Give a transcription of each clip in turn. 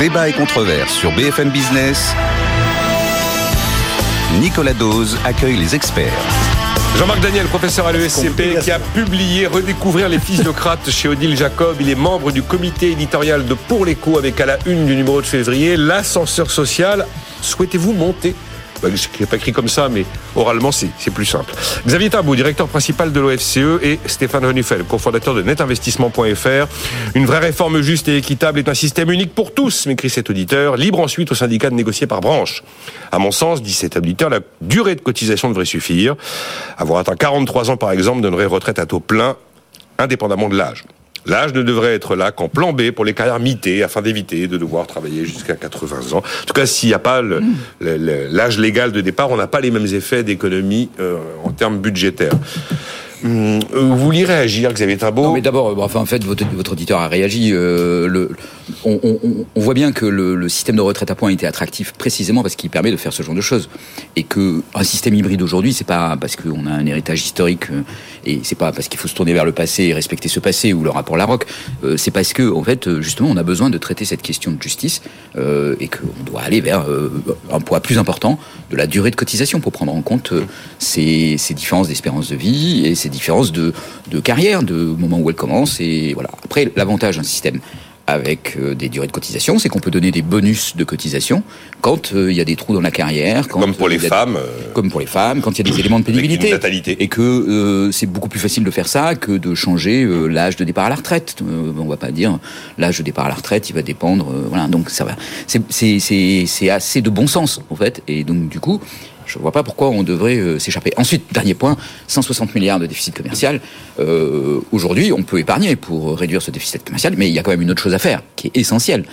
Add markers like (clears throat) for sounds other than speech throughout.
Débat et controverse sur BFM Business. Nicolas Dose accueille les experts. Jean-Marc Daniel, professeur à l'ESCP, qui a publié Redécouvrir les physiocrates chez Odile Jacob. Il est membre du comité éditorial de Pour l'écho avec à la une du numéro de février l'ascenseur social. Souhaitez-vous monter bah, je n'ai pas écrit comme ça, mais oralement, c'est plus simple. Xavier Tabou, directeur principal de l'OFCE, et Stéphane Honifel, cofondateur de netinvestissement.fr. Une vraie réforme juste et équitable est un système unique pour tous, m'écrit cet auditeur, libre ensuite au syndicat de négocier par branche. À mon sens, dit cet auditeur, la durée de cotisation devrait suffire. Avoir atteint 43 ans, par exemple, donnerait retraite à taux plein, indépendamment de l'âge. L'âge ne devrait être là qu'en plan B pour les carrières mitées, afin d'éviter de devoir travailler jusqu'à 80 ans. En tout cas, s'il n'y a pas l'âge légal de départ, on n'a pas les mêmes effets d'économie euh, en termes budgétaires. Hum, vous vouliez réagir, Xavier Tabot Non, mais d'abord, enfin, en fait, votre, votre auditeur a réagi. Euh, le, on, voit bien que le, système de retraite à points été attractif précisément parce qu'il permet de faire ce genre de choses. Et que un système hybride aujourd'hui, c'est pas parce qu'on a un héritage historique euh, et c'est pas parce qu'il faut se tourner vers le passé et respecter ce passé ou le rapport Larocque. Euh, c'est parce que, en fait, justement, on a besoin de traiter cette question de justice euh, et qu'on doit aller vers euh, un poids plus important de la durée de cotisation pour prendre en compte euh, ces, ces différences d'espérance de vie et ces différences de, de carrière, de moment où elle commence. Et voilà. Après, l'avantage d'un système avec euh, des durées de cotisation, c'est qu'on peut donner des bonus de cotisation quand euh, il y a des trous dans la carrière. Quand, comme pour les euh, femmes. Comme pour les femmes, quand il y a des éléments de pénibilité. Et que euh, c'est beaucoup plus facile de faire ça que de changer euh, l'âge de départ à la retraite. Euh, on va pas dire l'âge de départ à la retraite, il va dépendre. voilà, donc ça va. C'est assez de bon sens en fait. Et donc du coup, je ne vois pas pourquoi on devrait euh, s'échapper. Ensuite, dernier point, 160 milliards de déficit commercial. Euh, Aujourd'hui, on peut épargner pour réduire ce déficit commercial, mais il y a quand même une autre chose à faire, qui est essentielle.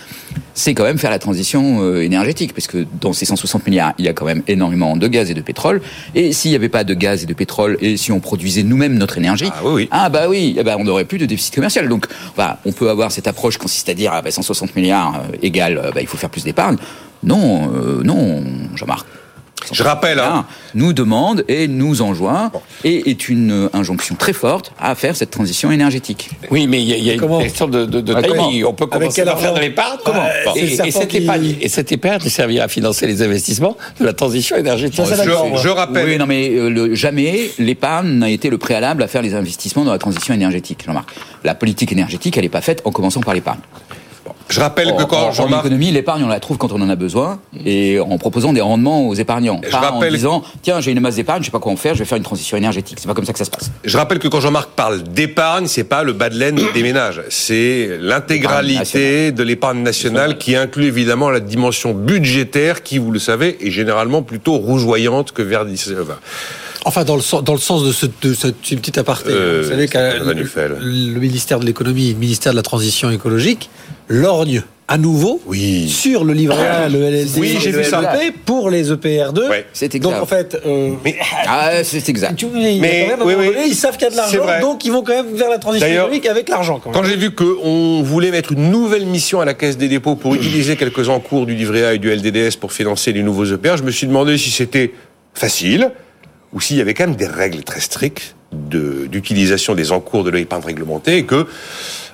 C'est quand même faire la transition euh, énergétique, parce que dans ces 160 milliards, il y a quand même énormément de gaz et de pétrole. Et s'il n'y avait pas de gaz et de pétrole, et si on produisait nous-mêmes notre énergie, ah, oui, oui. ah bah oui, eh ben, on n'aurait plus de déficit commercial. Donc, on peut avoir cette approche qui consiste à dire ah, bah, 160 milliards euh, égale, bah, il faut faire plus d'épargne. Non, euh, non, Jean-Marc. Je rappelle, hein. nous demande et nous enjoint bon. et est une injonction très forte à faire cette transition énergétique. Oui, mais il y a, y a une question de, de, de timing. On peut commencer par faire de l'épargne. Comment bon. et, et, cette qui... épargne, et cette épargne servira à financer les investissements de la transition énergétique. Je, je, je, rappelle. Oui, non, mais euh, le, jamais l'épargne n'a été le préalable à faire les investissements dans la transition énergétique. Jean-Marc, la politique énergétique, elle n'est pas faite en commençant par l'épargne. Je rappelle que quand en, en économie, l'épargne, on la trouve quand on en a besoin, et en proposant des rendements aux épargnants. Je pas rappelle... en disant, tiens, j'ai une masse d'épargne, je sais pas quoi en faire, je vais faire une transition énergétique. C'est pas comme ça que ça se passe. Je rappelle que quand Jean-Marc parle d'épargne, c'est pas le bas de laine des ménages, c'est l'intégralité de l'épargne nationale qui inclut évidemment la dimension budgétaire qui, vous le savez, est généralement plutôt rougeoyante que verdissante. Enfin, dans le, dans le sens de ce, de ce petit aparté. Euh, vous savez que le, le, ministère de l'économie et le ministère de la transition écologique lorgne à nouveau oui. sur le livret A, le LLD, oui, j'ai vu ça. pour les EPR2. Ouais. C'est exact. Donc en fait, euh, mais, ah, c'est exact. Mais, mais oui, oui. ils savent qu'il y a de l'argent, donc ils vont quand même vers la transition économique avec l'argent. Quand, quand j'ai vu qu'on voulait mettre une nouvelle mission à la Caisse des dépôts pour utiliser quelques encours du livret A et du LDDS pour financer les nouveaux EPR, je me suis demandé si c'était facile ou s'il y avait quand même des règles très strictes d'utilisation de, des encours de l'épargne réglementée et que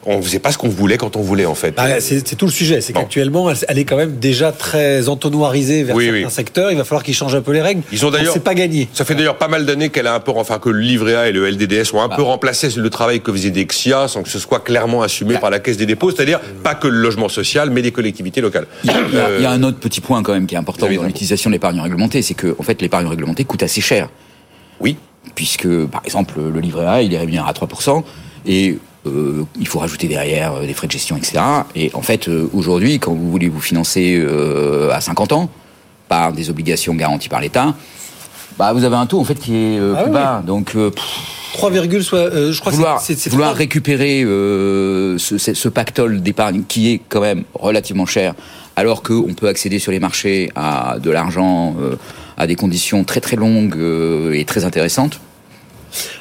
on faisait pas ce qu'on voulait quand on voulait en fait. Bah, c'est tout le sujet, c'est bon. qu'actuellement elle, elle, est quand même déjà très entonnoirisée vers oui, certains oui. secteurs. Il va falloir qu'ils changent un peu les règles. Ils ont d'ailleurs, c'est pas gagné. Ça fait d'ailleurs pas mal d'années qu'elle a un peu, enfin que le livret A et le LDDS ont un bah. peu remplacé le travail que faisait Dexia sans que ce soit clairement assumé bah. par la Caisse des dépôts, c'est-à-dire pas que le logement social, mais des collectivités locales. Il y a, euh... il y a un autre petit point quand même qui est important dans l'utilisation de l'épargne réglementée, c'est que en fait l'épargne réglementée coûte assez cher. Oui. Puisque, par exemple, le livret A, il est rémunéré à 3%, et euh, il faut rajouter derrière euh, des frais de gestion, etc. Et en fait, euh, aujourd'hui, quand vous voulez vous financer euh, à 50 ans, par des obligations garanties par l'État, bah, vous avez un taux en fait qui est ah plus oui. bas. Donc, 3, soit, euh, je crois vouloir, que c'est vouloir 3... récupérer ce, ce, pactole d'épargne qui est quand même relativement cher, alors qu'on peut accéder sur les marchés à de l'argent à des conditions très très longues et très intéressantes.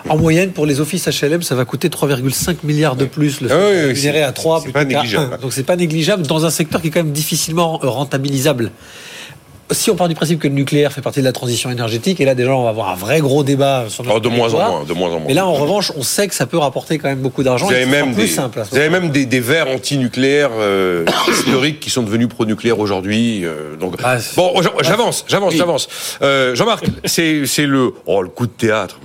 En moyenne, pour les offices HLM, ça va coûter 3,5 milliards de plus. Le ah oui, oui, à 3 pas négligeable. 1. Donc c'est pas négligeable dans un secteur qui est quand même difficilement rentabilisable. Si on part du principe que le nucléaire fait partie de la transition énergétique, et là déjà on va avoir un vrai gros débat sur notre Oh, de moins en moins, de moins en moins. Mais là, en revanche, on sait que ça peut rapporter quand même beaucoup d'argent. Vous avez même plus des, simple. vous avez même des, des verts anti-nucléaires euh, (coughs) historiques qui sont devenus pro-nucléaires aujourd'hui. euh, donc Ah, bon, j'a- j'avance, j'avance, j'avance. Euh, Jean-Marc, c'est c'est le oh le coup de théâtre.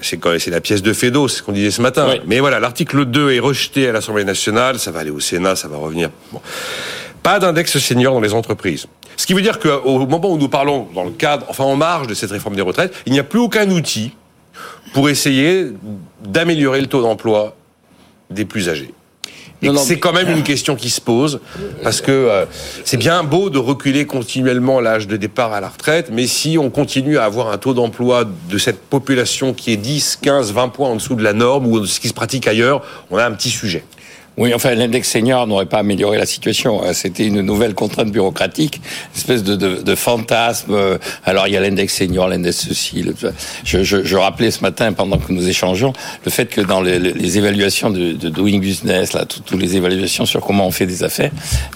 C'est la pièce de Fédo, c'est ce qu'on disait ce matin. Oui. Mais voilà, l'article 2 est rejeté à l'Assemblée nationale, ça va aller au Sénat, ça va revenir. Bon. Pas d'index senior dans les entreprises. Ce qui veut dire qu'au moment où nous parlons dans le cadre, enfin en marge de cette réforme des retraites, il n'y a plus aucun outil pour essayer d'améliorer le taux d'emploi des plus âgés. C'est quand même une question qui se pose, parce que euh, c'est bien beau de reculer continuellement l'âge de départ à la retraite, mais si on continue à avoir un taux d'emploi de cette population qui est 10, 15, 20 points en dessous de la norme ou de ce qui se pratique ailleurs, on a un petit sujet. Oui, enfin, l'index senior n'aurait pas amélioré la situation. Euh, C'était une nouvelle contrainte bureaucratique, espèce de, de, de fantasme. Alors, il y a l'index senior, l'index ceci. le- Je, je, rappelais ce matin, pendant que nous échangeons, le fait que dans les, les- évaluations de, de doing business, là, toutes les évaluations sur comment on fait des affaires,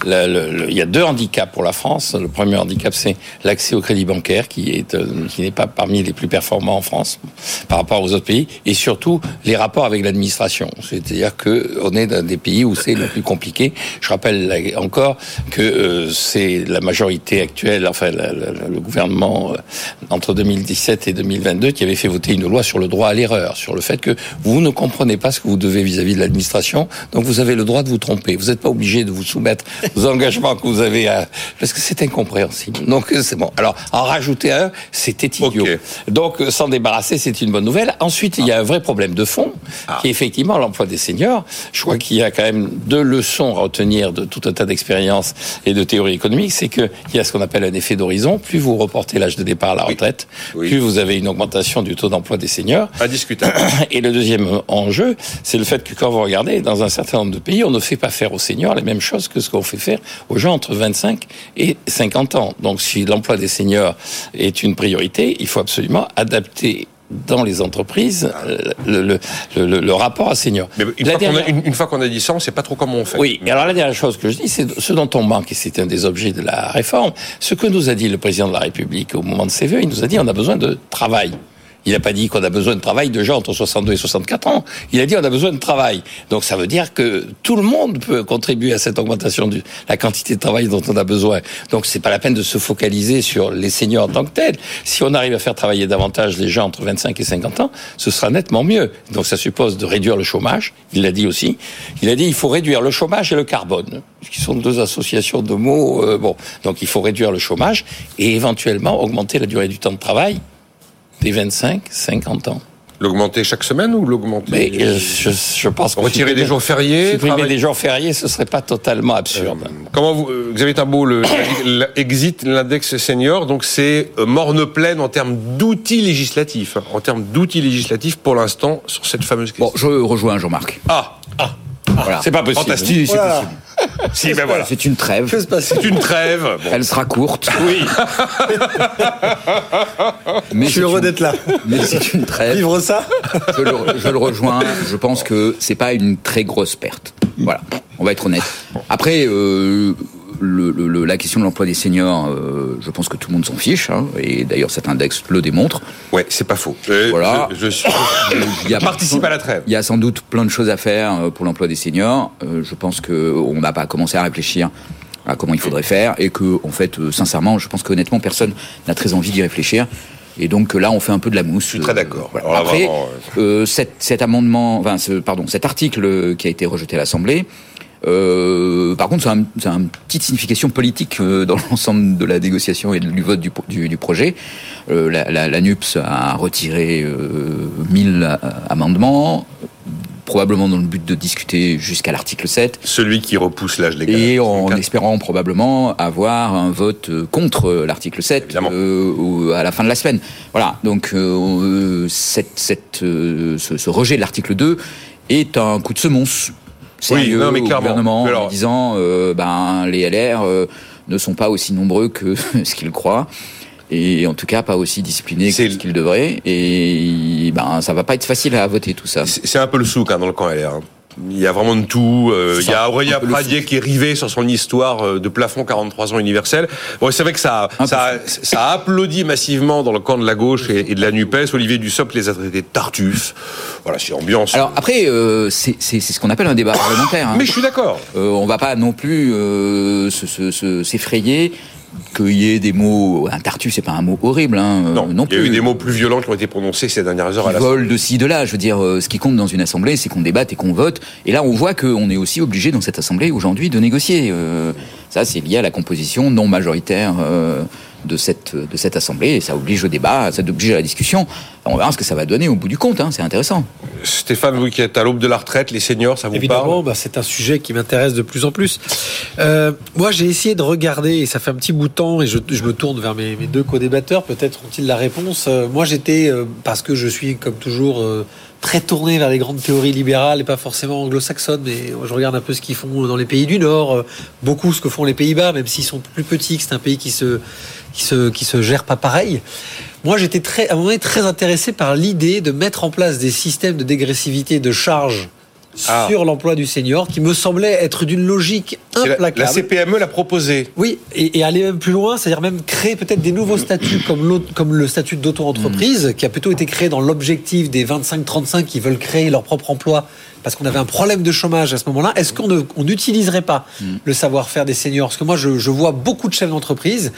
le- le- il y a deux handicaps pour la France. Le premier handicap, c'est l'accès au crédit bancaire, qui est euh, qui n'est pas parmi les plus performants en France par rapport aux autres pays, et surtout les rapports avec l'administration. C'est-à-dire que on est dans des où c'est le plus compliqué. Je rappelle encore que euh, c'est la majorité actuelle, enfin la- la- la- le gouvernement euh, entre 2017 et 2022 qui avait fait voter une loi sur le droit à l'erreur, sur le fait que vous ne comprenez pas ce que vous devez vis-à-vis de l'administration, donc vous avez le droit de vous tromper. Vous n'êtes pas obligé de vous soumettre aux engagements que vous avez à... parce que c'est incompréhensible. Donc euh, c'est bon. Alors en rajouter un, c'était idiot. Donc s'en débarrasser, c'est une bonne nouvelle. Ensuite, il y a un vrai problème de fond, qui est effectivement l'emploi des seniors. Je crois qu'il y a quand même deux leçons à retenir de tout un tas d'expériences et de théories économiques. C'est qu'il y a ce qu'on appelle un effet d'horizon. Plus vous reportez l'âge de départ à la retraite, Oui. plus vous avez une augmentation du taux d'emploi des seniors. Indiscutable. (clears throat) Et le deuxième enjeu, c'est le fait que quand vous regardez, dans un certain nombre de pays, on ne fait pas faire aux seniors les mêmes choses que ce qu'on fait faire aux gens entre 25 et 50 ans. Donc si l'emploi des seniors est une priorité, il faut absolument adapter dans les entreprises euh, le, le, le, le rapport à seniors. Mais une fois, qu'on a, dernière- une- une fois qu'on a dit ça, on ne sait pas trop comment on fait. oui, alors la dernière chose que je dis, c'est ce dont on manque, et c'est un des objets de la réforme, ce que nous a dit le président de la République au moment de ses vœux, il nous a dit on a besoin de travail. Il n'a pas dit qu'on a besoin de travail de gens entre 62 et 64 ans. Il a dit on a besoin de travail. Donc ça veut dire que tout le monde peut contribuer à cette augmentation de la quantité de travail dont on a besoin. Donc c'est pas la peine de se focaliser sur les seniors en tant que tels. Si on arrive à faire travailler davantage les gens entre 25 et 50 ans, ce sera nettement mieux. Donc ça suppose de réduire le chômage. Il l'a dit aussi. Il a dit il faut réduire le chômage et le carbone, qui sont deux associations de mots. euh, bon, donc il faut réduire le chômage et éventuellement augmenter la durée du temps de travail des 25, 50 ans. L'augmenter chaque semaine ou l'augmenter Mais euh, je, je pense que Retirer des jours fériés supprimer des jours fériés, ce serait pas totalement absurde. Comment vous, euh, Xavier le, exit l'index senior, donc c'est euh, morne pleine en termes d'outils législatifs, hein, en termes d'outils législatifs pour l'instant sur cette fameuse question. Bon, je rejoins Jean-Marc. Ah, Voilà. C'est pas possible. fantastique. Si, c'est Voilà. possible. (laughs) Si, ben voilà. C'est une trêve. C'est une trêve. Bon. Elle sera courte. Oui. Mais (laughs) Je suis heureux une- d'être là. Mais c'est une trêve. Vivre ça Je le, je le rejoins. Je pense que c'est pas une très grosse perte. Voilà. On va être honnête. Après, euh, le, le- le- la question de l'emploi des seniors, euh, je pense que tout le monde s'en fiche. hein, et d'ailleurs, cet index le démontre. Ouais, c'est pas faux. Euh, Voilà. Je, je suis- (coughs) Il y a participe à la trêve. Il y a sans doute plein de choses à faire euh, pour l'emploi des seniors. Euh, je pense que on n'a pas commencé à réfléchir à comment il faudrait faire et que, en fait, euh, sincèrement, je pense qu'honnêtement, personne n'a très envie d'y réfléchir. Et donc euh, là, on fait un peu de la mousse. Je suis très d'accord. Alors là, Après, vraiment, euh, cet, cet amendement, enfin, ce, pardon, cet article euh, qui a été rejeté à l'Assemblée. Euh, par contre, ça a, un- ça a une petite signification politique euh, (laughs) dans l'ensemble de la négociation et du vote du, du, du projet. Euh, la, la, la NUPS a retiré euh, 1000 amendements, probablement dans le but de discuter jusqu'à l'article 7, Celui qui repousse l'âge légal. et en 64. espérant probablement avoir un vote euh, contre l'article 7 Évidemment. euh, au- à la fin de la semaine. Voilà, donc euh, cette, cette, euh, ce, ce rejet de l'article 2 est un coup de semonce sérieux non, mais au gouvernement alors- en disant euh, ben, les LR euh, ne sont pas aussi nombreux que (laughs) ce qu'ils croient. Et en tout cas, pas aussi disciplinés que ce qu'ils devraient. Et ben, ça va pas être facile à voter tout ça. C'est c'est un peu le souk hein, dans le camp LR. hein. Il y a vraiment de tout. Euh, il y a Aurélien Pradier qui est rivé sur son histoire euh, de plafond 43 ans universel. Bon, c'est vrai que ça, ça, ça a applaudi massivement dans le camp de la gauche et, et de la Nupes. Olivier Dussopt les a traités de tartuffes. Voilà, c'est ambiance. Alors après, euh, c'est ce qu'on appelle un débat parlementaire. hein. mais je suis d'accord. Euh, on va pas non plus euh, se- se- se- s'effrayer qu'il y ait des mots. Un tartuffe, c'est pas un mot horrible, hein, euh, Non, non il y a plus. eu des mots plus violents qui ont été prononcés ces dernières heures à la vol de ci, de là. Je veux dire, euh, ce qui compte dans une assemblée, c'est qu'on débatte et qu'on vote. Et là, on voit qu'on est aussi obligé dans cette assemblée aujourd'hui de négocier. Euh, ça, c'est lié à la composition non majoritaire euh, de cette de cette assemblée. Et ça oblige au débat, ça oblige à la discussion. On verra ce que ça va donner au bout du compte. Hein, c'est intéressant. Stéphane, vous qui êtes à l'aube de la retraite, les seniors, ça vous Évidemment, parle? bah, c'est un sujet qui m'intéresse de plus en plus. Euh, moi, j'ai essayé de regarder, et ça fait un petit bout de temps, et je, je me tourne vers mes, mes deux co-débatteurs, peut-être ont-ils la réponse. Euh, moi, j'étais, euh, parce que je suis, comme toujours, euh, très tourné vers les grandes théories libérales, et pas forcément anglo-saxonnes, mais je regarde un peu ce qu'ils font dans les pays du Nord, euh, beaucoup ce que font les Pays-Bas, même s'ils sont plus petits, que c'est un pays qui se, qui se, qui se gère pas pareil. Moi, j'étais très, à un moment donné, très intéressé par l'idée de mettre en place des systèmes de dégressivité de charges Ah. sur l'emploi du senior, qui me semblait être d'une logique C'est la, implacable. la CPME l'a proposé. Oui, et, et aller même plus loin, c'est-à-dire même créer peut-être des nouveaux statuts comme, le statut d'auto-entreprise, qui a plutôt été créé dans l'objectif des 25-35 qui veulent créer leur propre emploi parce qu'on avait un problème de chômage à ce moment-là. Est-ce qu'on n'utiliserait pas le savoir-faire des seniors? Parce que moi, je, je vois beaucoup de chefs d'entreprise,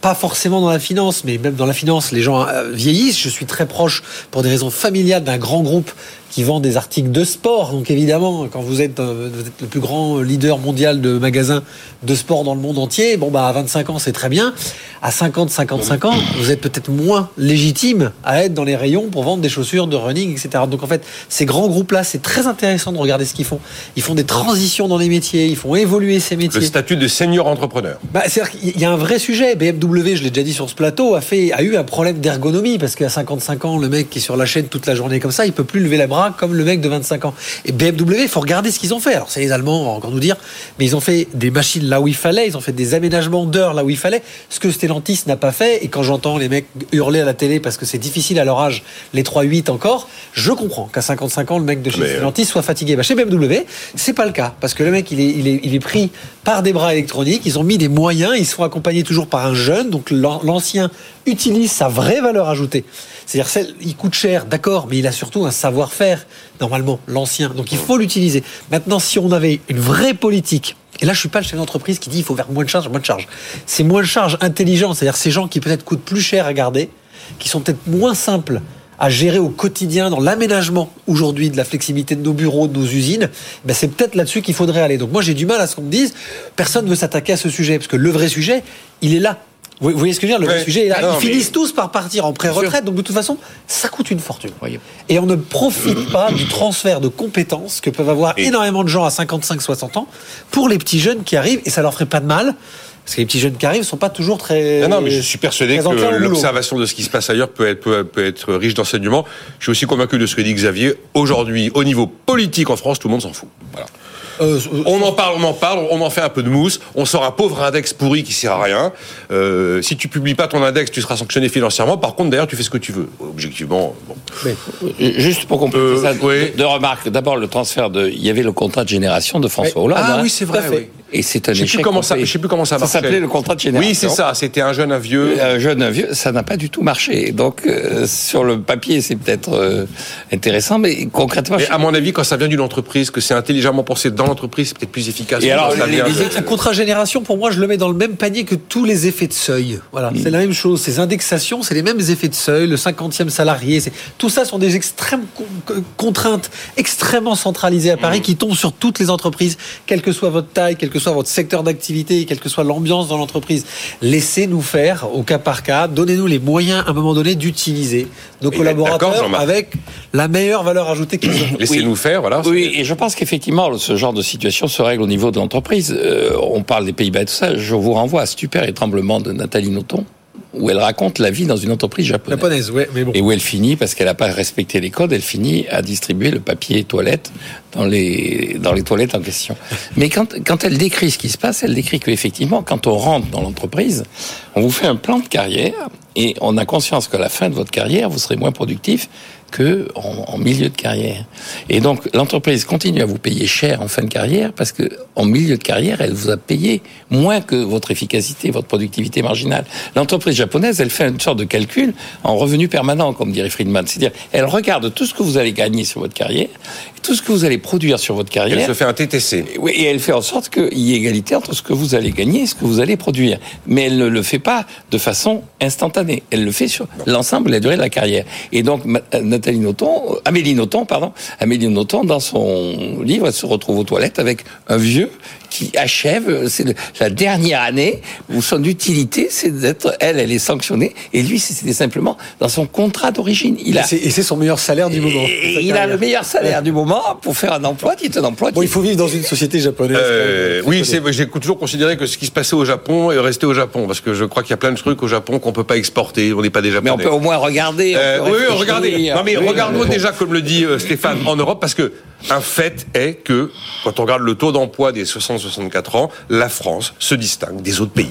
pas forcément dans la finance, mais même dans la finance, les gens euh, vieillissent. Je suis très proche, pour des raisons familiales, d'un grand groupe qui vend des articles de sport. Donc évidemment, quand vous êtes, euh, vous êtes le plus grand leader mondial de magasins de sport dans le monde entier, bon bah à 25 ans c'est très bien. À 50, 55 ans, vous êtes peut-être moins légitime à être dans les rayons pour vendre des chaussures de running, etc. Donc en fait, ces grands groupes-là, c'est très intéressant de regarder ce qu'ils font. Ils font des transitions dans les métiers, ils font évoluer ces métiers. Le statut de senior entrepreneur. Bah, c'est-à-dire qu'il y a un vrai sujet. BMW, je l'ai déjà dit sur ce plateau, a, fait, a eu un problème d'ergonomie parce qu'à 55 ans, le mec qui est sur la chaîne toute la journée comme ça, il peut plus lever les bras comme le mec de 25 ans. Et BMW, il faut regarder ce qu'ils ont fait. Alors, c'est les Allemands, on va encore nous dire, mais ils ont fait des machines là où il fallait, ils ont fait des aménagements d'heures là où il fallait, ce que Stellantis n'a pas fait. Et quand j'entends les mecs hurler à la télé parce que c'est difficile à leur âge, les 3-8 encore, je comprends qu'à 55 ans, le mec de chez Mais, euh, Stellantis soit fatigué. Bah, chez BMW, c'est pas le cas parce que le mec, il est, il est, il est pris par des bras électroniques. Ils ont mis des moyens. Ils sont accompagnés toujours par un jeune. Donc l'an- l'ancien utilise sa vraie valeur ajoutée. C'est-à-dire, il coûte cher, d'accord, mais il a surtout un savoir-faire normalement l'ancien. Donc il faut l'utiliser. Maintenant, si on avait une vraie politique. Et là, je suis pas le chef d'entreprise qui dit il faut faire moins de charges, moins de charges. C'est moins de charges intelligentes, c'est-à-dire ces gens qui peut-être coûtent plus cher à garder, qui sont peut-être moins simples à gérer au quotidien dans l'aménagement aujourd'hui de la flexibilité de nos bureaux, de nos usines, ben c'est peut-être là-dessus qu'il faudrait aller. Donc moi j'ai du mal à ce qu'on me dise, personne ne veut s'attaquer à ce sujet, parce que le vrai sujet, il est là. Vous voyez ce que je veux dire? Le Ouais. sujet est là. Non, Ils mais- finissent tous par partir en pré-retraite, donc de toute façon, ça coûte une fortune. Et on ne profite pas du transfert de compétences que peuvent avoir Et- énormément de gens à 55-60 ans pour les petits jeunes qui arrivent, et ça leur ferait pas de mal, parce que les petits jeunes qui arrivent sont pas toujours très... Non, non, mais je suis persuadé que l'observation de ce qui se passe ailleurs peut être, peut, peut être riche d'enseignements. Je suis aussi convaincu de ce que dit Xavier. Aujourd'hui, au niveau politique en France, tout le monde s'en fout. Voilà. Euh, On en parle, on en parle, on en fait un peu de mousse. On sort un pauvre index pourri qui sert à rien. Euh, si tu publies pas ton index, tu seras sanctionné financièrement. Par contre, d'ailleurs, tu fais ce que tu veux. Objectivement, bon. Juste pour compléter Euh, ça, oui. deux remarques. D'abord, le transfert de. Il y avait le contrat de génération de François Hollande. Ah hein. oui, c'est vrai. oui. Et c'est un Je sais échec plus comment ça, je sais plus comment ça Ça marchait. s'appelait le contrat de génération. Oui, c'est ça. C'était un jeune, un vieux. Un jeune, un vieux, ça n'a pas du tout marché. Donc, euh, sur le papier, c'est peut-être euh, intéressant, mais concrètement, Mais à mon avis, quand ça vient d'une entreprise, que c'est intelligemment pensé dans l'entreprise, c'est peut-être plus efficace. Et alors, ça les- les contrat génération, pour moi, je le mets dans le même panier que tous les effets de seuil. Voilà, c'est la même chose. Ces indexations, c'est les mêmes effets de seuil. Le 50e salarié, tout ça sont des extrêmes con- contraintes extrêmement centralisées à Paris qui tombent sur toutes les entreprises, quelle que soit votre taille, quel que soit votre secteur d'activité, quelle que soit l'ambiance dans l'entreprise. Laissez-nous faire au cas par cas. Donnez-nous les moyens à un moment donné d'utiliser nos collaborateurs avec la meilleure valeur ajoutée qu'ils ont. (clears throat) Laissez-nous faire, voilà. Oui, et je pense qu'effectivement, ce genre de situation se règle au niveau de l'entreprise. Euh, on parle des Pays-Bas et tout ça. Je vous renvoie à Stupère et Tremblement de Nathalie Nothomb, où elle raconte la vie dans une entreprise japonaise. Japonaise, ouais, mais bon. Et où elle finit, parce qu'elle n'a pas respecté les codes, elle finit à distribuer le papier toilette dans les, dans les toilettes en question. (laughs) Mais quand, quand elle décrit ce qui se passe, elle décrit qu'effectivement, quand on rentre dans l'entreprise, on vous fait un plan de carrière et on a conscience qu'à la fin de votre carrière, vous serez moins productif que en, milieu de carrière. Et donc l'entreprise continue à vous payer cher en fin de carrière parce que en milieu de carrière, elle vous a payé moins que votre efficacité, votre productivité marginale. L'entreprise japonaise, elle fait une sorte de calcul en revenu permanent, comme dirait Friedman. C'est-à-dire, elle regarde tout ce que vous allez gagner sur votre carrière, tout ce que vous allez produire sur votre carrière. Elle se fait un TTC. Oui, et elle fait en sorte qu'il y ait égalité entre ce que vous allez gagner et ce que vous allez produire. Mais elle ne le fait pas de façon instantanée. Elle le fait sur l'ensemble de la durée de la carrière. Et donc, Pardon, Amélie Nothomb, dans son livre, elle se retrouve aux toilettes avec un vieux qui achève, c'est la dernière année où son utilité, c'est d'être, elle, elle est sanctionnée, et lui, c'était simplement dans son contrat d'origine. Il a, et c'est son meilleur salaire du moment. il a le meilleur salaire du moment pour faire un emploi qui est un emploi. Bon, il faut vivre dans une société japonaise. Euh, oui, c'est, j'ai toujours considéré que ce qui se passait au Japon est resté au Japon, parce que je crois qu'il y a plein de trucs au Japon qu'on peut pas exporter. On n'est pas des Japonais. Mais on peut au moins regarder. Euh, oui, regardez. Non, mais regardons déjà, comme le dit euh, Stéphane, en Europe, parce que un fait est que, quand on regarde le taux d'emploi des 60-64 ans, la France se distingue des autres pays.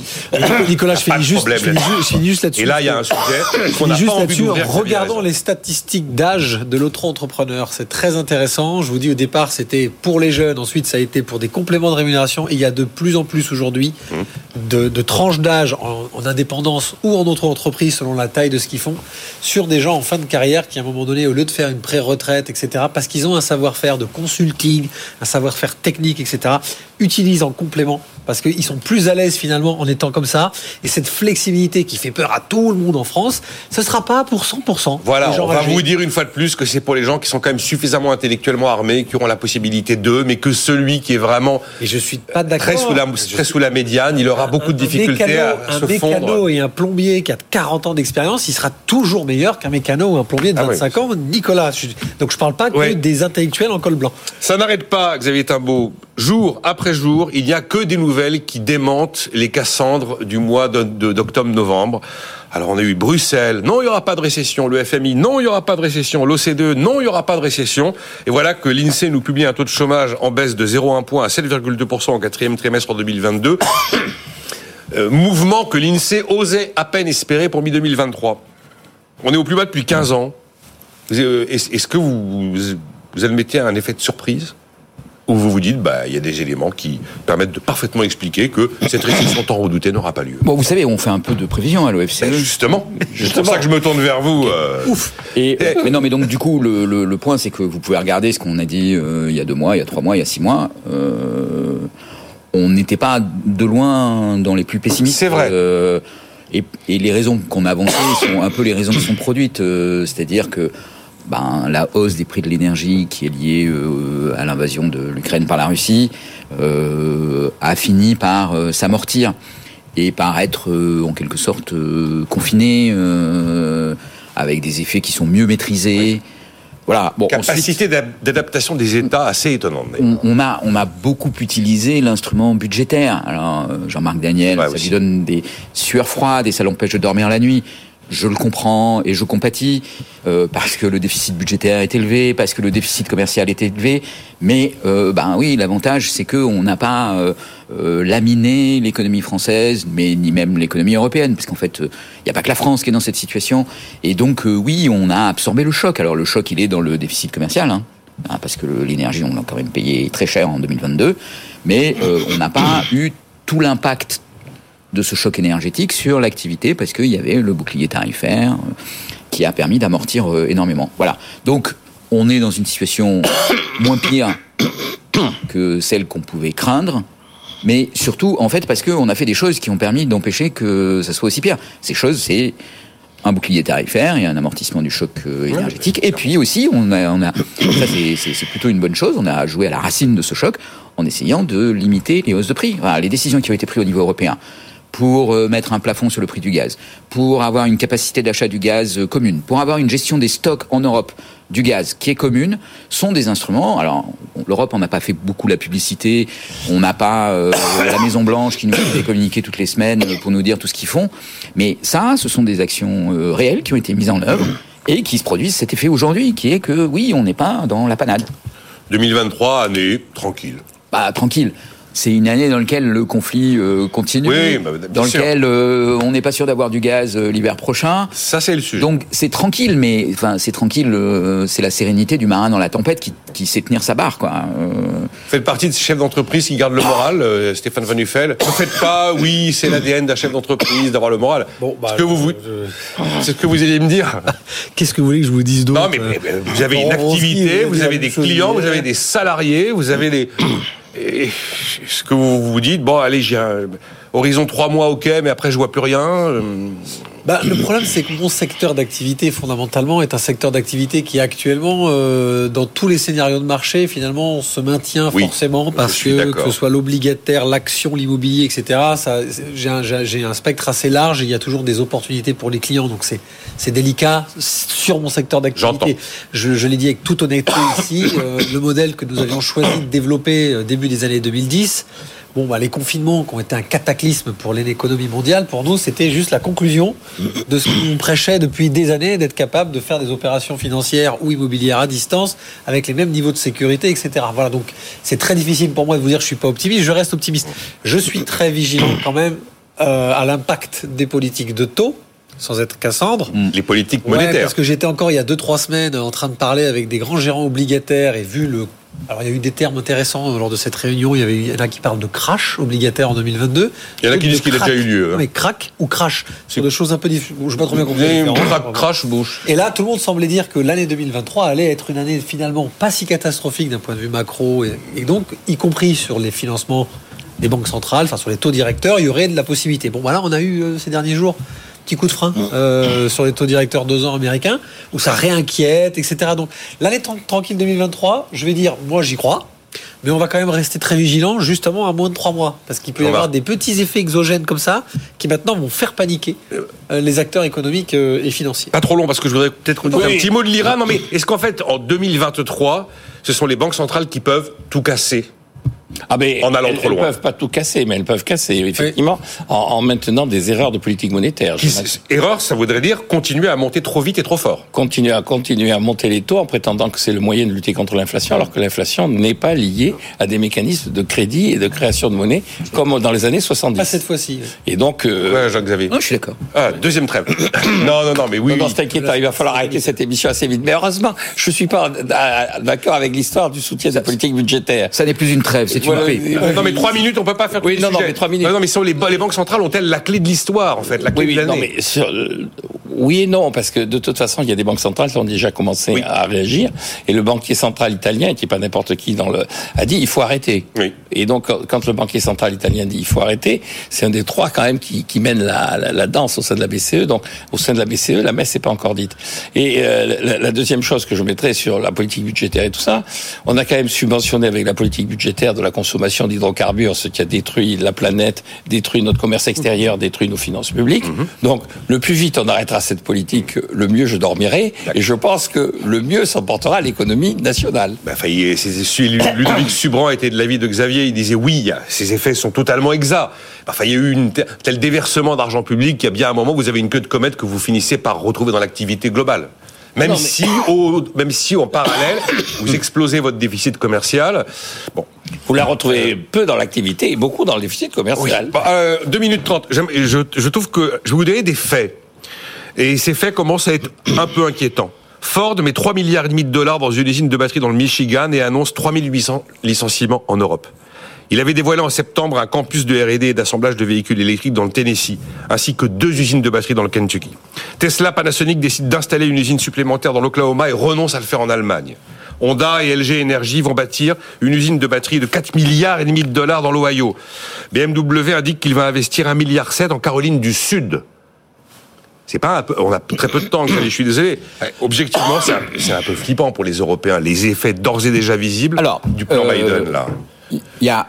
Nicolas, je finis, juste, là-dessus. Et là, il y a un sujet qu'on n'a pas envie d'ouvrir. Regardons les statistiques d'âge de l'auto-entrepreneur. C'est très intéressant. Je vous dis, au départ, c'était pour les jeunes. Ensuite, ça a été pour des compléments de rémunération. Et il y a de plus en plus aujourd'hui hum. de, tranches d'âge en, en, indépendance ou en auto-entreprise, selon la taille de ce qu'ils font, sur des gens en fin de carrière qui, à un moment donné, au lieu de faire une pré-retraite, etc., parce qu'ils ont un savoir-faire de consulting, un savoir-faire technique, etc., utilisent en complément parce qu'ils sont plus à l'aise finalement en étant comme ça. Et cette flexibilité qui fait peur à tout le monde en France, ce ne sera pas pour 100%. Voilà, on va vous dire une fois de plus que c'est pour les gens qui sont quand même suffisamment intellectuellement armés, qui auront la possibilité d'eux, mais que celui qui est vraiment et je suis pas très, sous la, très sous la médiane, il aura beaucoup de difficultés à, un se mécano et un plombier qui a 40 ans d'expérience, il sera toujours meilleur qu'un mécano ou un plombier de 25 ah ans. Nicolas, donc je ne parle pas que des intellectuels en col blanc. Ça n'arrête pas, Xavier Timbaud. Jour après jour, il n'y a que des nouvelles qui démentent les Cassandres du mois d'octobre-novembre. Alors on a eu Bruxelles, non il n'y aura pas de récession, le FMI, non il n'y aura pas de récession, l'OCDE, non il n'y aura pas de récession. Et voilà que l'INSEE nous publie un taux de chômage en baisse de 0,1 point à 7,2% au quatrième trimestre 2022. (coughs) Euh, mouvement que l'INSEE osait à peine espérer pour mi-2023. On est au plus bas depuis 15 ans. Euh, est-ce que vous, vous admettez un effet de surprise? Où vous vous dites, bah, il y a des éléments qui permettent de parfaitement expliquer que cette récession tant redoutée n'aura pas lieu. Bon, vous savez, on fait un peu de prévision à l'OFCE. Ben justement, c'est pour ça que je me tourne vers vous. Euh. Ouf. Et, mais non, mais donc du coup, le, le, point, c'est que vous pouvez regarder ce qu'on a dit euh, il y a deux mois, il y a trois mois, il y a six mois. Euh, on n'était pas de loin dans les plus pessimistes. C'est vrai. et, et, les raisons qu'on a avancées sont un peu les raisons qui sont produites, c'est-à-dire que ben, la hausse des prix de l'énergie qui est liée euh, à l'invasion de l'Ukraine par la Russie euh, a fini par euh, s'amortir et par être en quelque sorte confiné avec des effets qui sont mieux maîtrisés. Voilà. Bon, Capacité d'adaptation des États assez étonnante. On, a, on a beaucoup utilisé l'instrument budgétaire. Alors, Jean-Marc Daniel, ça lui donne des sueurs froides et ça l'empêche de dormir la nuit je le comprends et je compatis euh, parce que le déficit budgétaire est élevé, parce que le déficit commercial est élevé. Mais euh, ben oui, l'avantage c'est que on n'a pas euh laminé l'économie française, mais ni même l'économie européenne, parce qu'en fait, il n'y a pas que la France qui est dans cette situation. Et donc oui, on a absorbé le choc. Alors le choc, il est dans le déficit commercial. Hein, hein parce que l'énergie, on l'a quand même payé très cher en 2022, mais on n'a pas eu tout l'impact de ce choc énergétique sur l'activité parce qu'il y avait le bouclier tarifaire euh, qui a permis d'amortir euh, énormément. Voilà. Donc, on est dans une situation (coughs) moins pire (coughs) que celle qu'on pouvait craindre, mais surtout, en fait, parce qu'on a fait des choses qui ont permis d'empêcher que ça soit aussi pire. Ces choses, c'est un bouclier tarifaire et un amortissement du choc euh, énergétique. Et puis aussi, on a, on a (coughs) ça c'est plutôt une bonne chose, on a joué à la racine de ce choc en essayant de limiter les hausses de prix. les décisions qui ont été prises au niveau européen pour euh, mettre un plafond sur le prix du gaz, pour avoir une capacité d'achat du gaz euh, commune, pour avoir une gestion des stocks en Europe du gaz qui est commune, sont des instruments. Alors, l'Europe, on n'a pas fait beaucoup la publicité, on n'a pas euh, la Maison Blanche qui nous fait communiquer toutes les semaines pour nous dire tout ce qu'ils font, mais ça, ce sont des actions réelles qui ont été mises en œuvre et qui se produisent cet effet aujourd'hui, qui est que oui, on n'est pas dans la panade. 2023, année tranquille. Bah, tranquille c'est une année dans laquelle le conflit euh, continue, Oui, bah, dans lequel euh, on n'est pas sûr d'avoir du gaz euh, l'hiver prochain. Ça, c'est le sujet. Donc c'est tranquille, mais enfin c'est tranquille, euh, c'est la sérénité du marin dans la tempête qui, qui sait tenir sa barre, quoi. Euh, Vous faites partie de ces chefs d'entreprise qui gardent le moral, euh, Stéphane Van Nuffel. Ne faites pas, oui, c'est l'ADN d'un chef d'entreprise d'avoir le moral. Bon, bah, ce que vous, vous- c'est ce que vous alliez me dire. (laughs) Qu'est-ce que vous voulez que je vous dise d'autre? Non, mais, mais- mais vous avez une activité, vous avez des clients, vous avez des salariés, vous avez les. Et ce que vous vous dites, bon, allez, j'ai un horizon trois mois, ok, mais après je vois plus rien. Bah, le problème, c'est que mon secteur d'activité, fondamentalement, est un secteur d'activité qui, actuellement, euh, dans tous les scénarios de marché, finalement, se maintient Oui, forcément parce que, que ce soit l'obligataire, l'action, l'immobilier, etc., ça, j'ai un, spectre assez large et il y a toujours des opportunités pour les clients. Donc, c'est, c'est délicat sur mon secteur d'activité. Je, je l'ai dit avec toute honnêteté ici, euh, le modèle que nous avions choisi de développer euh, début des années 2010, Bon, bah, les confinements qui ont été un cataclysme pour l'économie mondiale, pour nous, c'était juste la conclusion de ce qu'on prêchait depuis des années, d'être capable de faire des opérations financières ou immobilières à distance avec les mêmes niveaux de sécurité, etc. Voilà, donc c'est très difficile pour moi de vous dire que je suis pas optimiste. Je reste optimiste. Je suis très vigilant quand même euh, à l'impact des politiques de taux, sans être Cassandre. les politiques Ouais, monétaires. parce que j'étais encore il y a 2-3 semaines en train de parler avec des grands gérants obligataires et vu le. Alors il y a eu des termes intéressants lors de cette réunion. Il y avait il y en a qui parlent de crash obligataire en 2022. Il y en a qui disent qu'il a déjà eu lieu, hein. Mais crack ou crash, c'est des choses un peu différentes. Je sais pas trop bien crack, crash bouche. Et là, tout le monde semblait dire que l'année 2023 allait être une année finalement pas si catastrophique d'un point de vue macro, et, et donc y compris sur les financements des banques centrales, enfin sur les taux directeurs, il y aurait de la possibilité. Bon, voilà, on a eu euh, ces derniers jours petit coup de frein euh, sur les taux directeurs deux ans américains, où ça réinquiète, etc. Donc l'année tran- tranquille 2023, je vais dire, moi j'y crois. Mais on va quand même rester très vigilant, justement à moins de trois mois, parce qu'il peut y On va- avoir des petits effets exogènes comme ça, qui maintenant vont faire paniquer euh, les acteurs économiques euh, et financiers. Pas trop long parce que je voudrais peut-être Oui. un petit mot de l'Iran. Non mais est-ce qu'en fait en 2023, ce sont les banques centrales qui peuvent tout casser? Ah ben, En allant elles, trop elles loin. peuvent pas tout casser, mais elles peuvent casser, effectivement, en, en maintenant des erreurs de politique monétaire. Erreur, ça voudrait dire continuer à monter trop vite et trop fort. continuer à continuer à monter les taux en prétendant que c'est le moyen de lutter contre l'inflation, alors que l'inflation n'est pas liée à des mécanismes de crédit et de création de monnaie comme dans les années 70. Pas cette fois-ci. Et donc, euh, Ouais, Jacques-Xavier. non, je suis d'accord. Ah, deuxième trêve. (coughs) non, non, non, mais oui. non, non, inquiétant, il va falloir arrêter cette émission assez vite. Mais heureusement, je suis pas euh, d'accord avec l'histoire du soutien de la politique budgétaire. Ça n'est plus une c'est une Voilà, euh, non mais trois minutes, on peut pas faire. Oui, non, non, mais trois minutes. Non, mais sont les, les banques centrales ont-elles la clé de l'histoire en fait, la clé Oui, de oui, non, l'année mais sur, euh, oui et non, parce que de toute façon, il y a des banques centrales qui ont déjà commencé Oui. à réagir, et le banquier central italien, qui n'est pas n'importe qui dans le, a dit il faut arrêter. Oui. Et donc, quand le banquier central italien dit il faut arrêter, c'est un des trois quand même qui, qui mène la, la, la danse au sein de la BCE. Donc, au sein de la BCE, la messe n'est pas encore dite. Et euh, la, la deuxième chose que je mettrais sur la politique budgétaire et tout ça, on a quand même subventionné avec la politique budgétaire de la consommation d'hydrocarbures, ce qui a détruit la planète, détruit notre commerce extérieur, détruit nos finances publiques. Donc, le plus vite on arrêtera cette politique, le mieux je dormirai. Et je pense que le mieux s'emportera l'économie nationale. Bah, enfin, Ludovic (coughs) Subran était de l'avis de Xavier. Il disait oui, ces effets sont totalement exacts. Enfin, il y a eu une te- tel déversement d'argent public qu'il y a bien un moment vous avez une queue de comète que vous finissez par retrouver dans l'activité globale. Même Non, mais- si, au, même si en parallèle, vous explosez votre déficit commercial. Bon, Vous la retrouvez peu dans l'activité et beaucoup dans le déficit commercial. Bon, euh, 2 minutes 30. J'aime- Je, je trouve que je vais vous donner des faits. Et ces faits commencent à être un peu inquiétants. Ford met 3 milliards et demi de dollars dans une usine de batterie dans le Michigan et annonce 3800 licenciements en Europe. Il avait dévoilé en septembre un campus de R&D et d'assemblage de véhicules électriques dans le Tennessee, ainsi que deux usines de batterie dans le Kentucky. Tesla, Panasonic décident d'installer une usine supplémentaire dans l'Oklahoma et renoncent à le faire en Allemagne. Honda et LG Energy vont bâtir une usine de batterie de 4 milliards et demi de dollars dans l'Ohio. BMW indique qu'il va investir 1 milliard 7 en Caroline du Sud. C'est pas un peu, on a très peu de temps, je suis désolé. Objectivement, c'est un, c'est un peu flippant pour les Européens, les effets d'ores et déjà visibles Alors, du plan euh, Biden, là. Il y a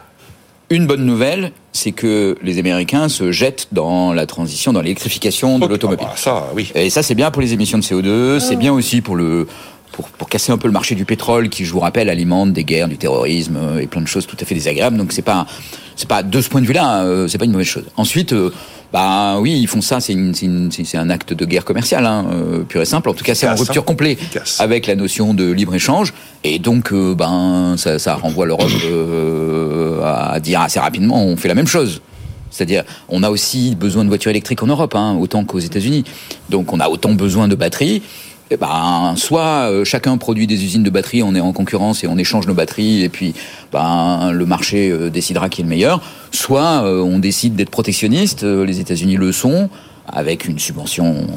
une bonne nouvelle, c'est que les Américains se jettent dans la transition, dans l'électrification de l'automobile. Ah, ça, oui. Et ça, c'est bien pour les émissions de CO2, c'est bien aussi pour le pour, pour casser un peu le marché du pétrole qui, je vous rappelle, alimente des guerres, du terrorisme euh, et plein de choses tout à fait désagréables. Donc c'est pas, c'est pas de ce point de vue-là, euh, c'est pas une mauvaise chose. Ensuite, euh, bah oui, ils font ça, c'est une- c'est une- c'est- c'est un acte de guerre commerciale, hein, euh, pur et simple. En tout cas, c'est en rupture hein. complète avec la notion de libre échange. Et donc, euh, ben, ça, ça renvoie l'Europe euh, à dire assez rapidement, on fait la même chose. C'est-à-dire, on a aussi besoin de voitures électriques en Europe, hein, autant qu'aux États-Unis. Donc, on a autant besoin de batteries. Eh ben, soit euh, chacun produit des usines de batteries, on est en concurrence et on échange nos batteries, et puis ben, le marché euh, décidera qui est le meilleur. Soit euh, on décide d'être protectionniste, euh, les États-Unis le sont, avec une subvention,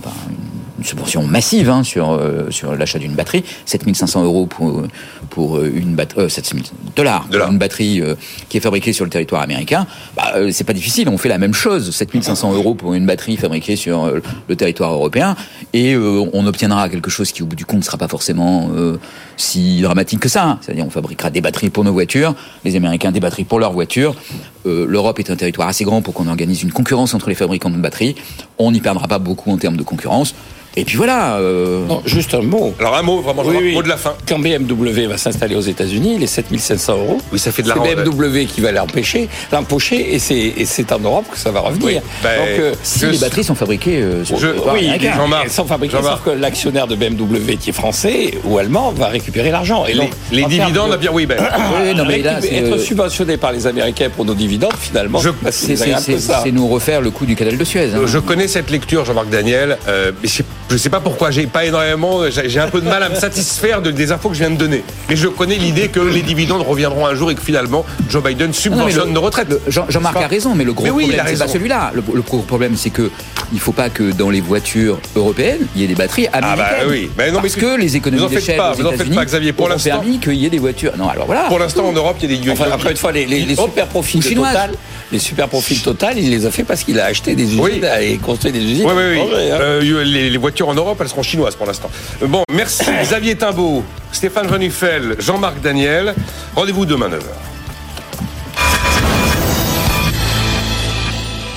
subvention massive hein, sur euh, sur l'achat d'une batterie, 7500 euros pour pour euh, une batterie, euh, 7000 dollars pour une batterie euh, qui est fabriquée sur le territoire américain. Bah, euh, c'est pas difficile, on fait la même chose, 7500 euros pour une batterie fabriquée sur euh, le territoire européen, et euh, on obtiendra quelque chose qui au bout du compte ne sera pas forcément euh, si dramatique que ça. C'est-à-dire on fabriquera des batteries pour nos voitures, les Américains des batteries pour leurs voitures. Euh, L'Europe est un territoire assez grand pour qu'on organise une concurrence entre les fabricants de batteries. On n'y perdra pas beaucoup en termes de concurrence. Et puis voilà. euh, Non, juste un mot. Alors un mot, vraiment, Oui, Jean-Marc, oui. mot de la fin. Quand BMW va s'installer aux États-Unis, les 7500 euros, Oui, ça fait de c'est. BMW qui va l'empêcher, l'empocher, et c'est et c'est en Europe que ça va revenir. Oui, ben, Donc, euh, si les batteries sont fabriquées euh, sur Je- oui. Jean-Marc, elles sont fabriquées, Jean-Marc. sauf que l'actionnaire de BMW qui est français ou allemand va récupérer l'argent. Et Les, donc, les termes dividendes, de- bien oui, ben. (coughs) Oui, non, mais là, c'est, être euh, subventionné par les Américains pour nos dividendes, finalement, Je- c'est c'est un c'est- peu c'est- ça. c'est nous refaire le coup du canal de Suez. hein. Je connais cette lecture, Jean-Marc Daniel, euh, mais je ne sais pas pourquoi, j'ai pas énormément, j'ai un peu de mal à me satisfaire de, des infos que je viens de donner. Mais je connais l'idée que les dividendes reviendront un jour et que finalement Joe Biden Non, mais subventionne le- nos retraites. Jean- Jean-Marc a raison, mais le gros Mais oui, problème, c'est pas celui-là. Le, le gros problème, c'est que il faut pas que dans les voitures européennes, il y ait des batteries américaines. bah oui. Mais non, mais Parce que les vous économies en faites d'échelle pas, aux vous en faites États-Unis pas, Xavier. Pour permis qu'il y ait des voitures. Non, alors voilà. Pour l'instant, en Europe, il y a des Enfin, encore une fois, les, les, les Oh, super profits. Total, les super profits Total, il les a fait parce qu'il a acheté des usines Oui. et construit des usines. Oui, oui, oui. hein. Euh, les, les en Europe, elles seront chinoises pour l'instant. Euh, Bon, merci (coughs) Xavier Timbaud, Stéphane Renufel, Jean-Marc Daniel. Rendez-vous demain 9h.